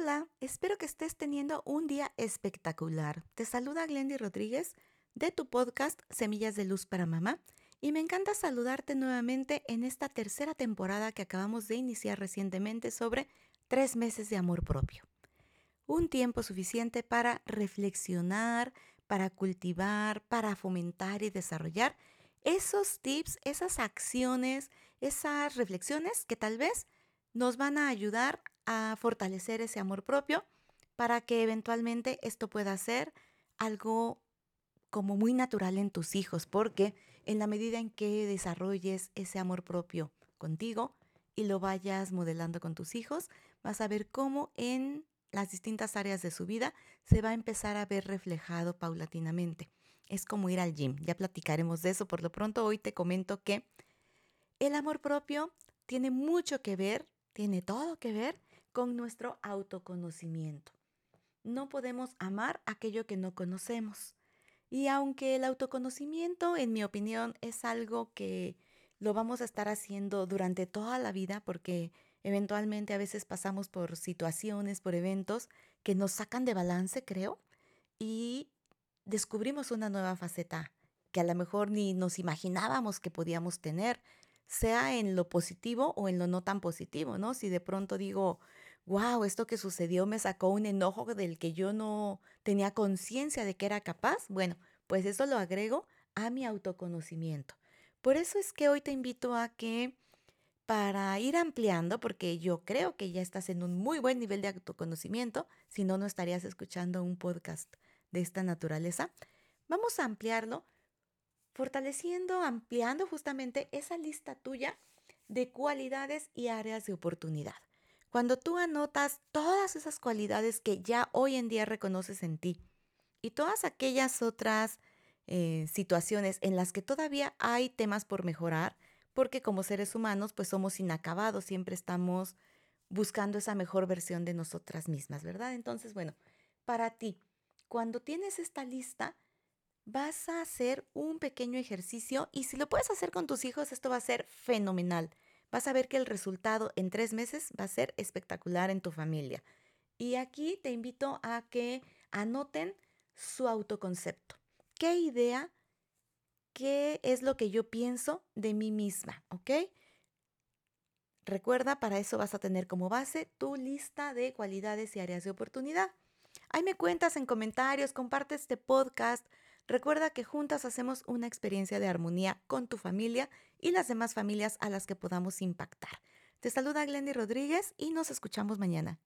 Hola, espero que estés teniendo un día espectacular. Te saluda Glendy Rodríguez de tu podcast Semillas de Luz para Mamá y me encanta saludarte nuevamente en esta tercera temporada que acabamos de iniciar recientemente sobre tres meses de amor propio. Un tiempo suficiente para reflexionar, para cultivar, para fomentar y desarrollar esos tips, esas acciones, esas reflexiones que tal vez nos van a ayudar a fortalecer ese amor propio para que eventualmente esto pueda ser algo como muy natural en tus hijos, porque en la medida en que desarrolles ese amor propio contigo y lo vayas modelando con tus hijos, vas a ver cómo en las distintas áreas de su vida se va a empezar a ver reflejado paulatinamente. Es como ir al gym, ya platicaremos de eso. Por lo pronto hoy te comento que el amor propio tiene mucho que ver, tiene todo que ver con nuestro autoconocimiento. No podemos amar aquello que no conocemos. Y aunque el autoconocimiento, en mi opinión, es algo que lo vamos a estar haciendo durante toda la vida porque eventualmente a veces pasamos por situaciones, por eventos que nos sacan de balance, creo, y descubrimos una nueva faceta que a lo mejor ni nos imaginábamos que podíamos tener, sea en lo positivo o en lo no tan positivo, ¿no? Si de pronto digo, wow, esto que sucedió me sacó un enojo del que yo no tenía conciencia de que era capaz, bueno, pues eso lo agrego a mi autoconocimiento. Por eso es que hoy te invito a que para ir ampliando, porque yo creo que ya estás en un muy buen nivel de autoconocimiento, si no, no estarías escuchando un podcast de esta naturaleza, vamos a ampliarlo fortaleciendo, ampliando justamente esa lista tuya de cualidades y áreas de oportunidad. Cuando tú anotas todas esas cualidades que ya hoy en día reconoces en ti y todas aquellas otras eh, situaciones en las que todavía hay temas por mejorar, porque como seres humanos pues somos inacabados, siempre estamos buscando esa mejor versión de nosotras mismas, ¿verdad? Entonces, bueno, para ti, cuando tienes esta lista, vas a hacer un pequeño ejercicio y si lo puedes hacer con tus hijos, esto va a ser fenomenal vas a ver que el resultado en tres meses va a ser espectacular en tu familia. Y aquí te invito a que anoten su autoconcepto. ¿Qué idea, qué es lo que yo pienso de mí misma? ¿Ok? Recuerda, para eso vas a tener como base tu lista de cualidades y áreas de oportunidad. Ahí me cuentas en comentarios, comparte este podcast, Recuerda que juntas hacemos una experiencia de armonía con tu familia y las demás familias a las que podamos impactar. Te saluda Glendy Rodríguez y nos escuchamos mañana.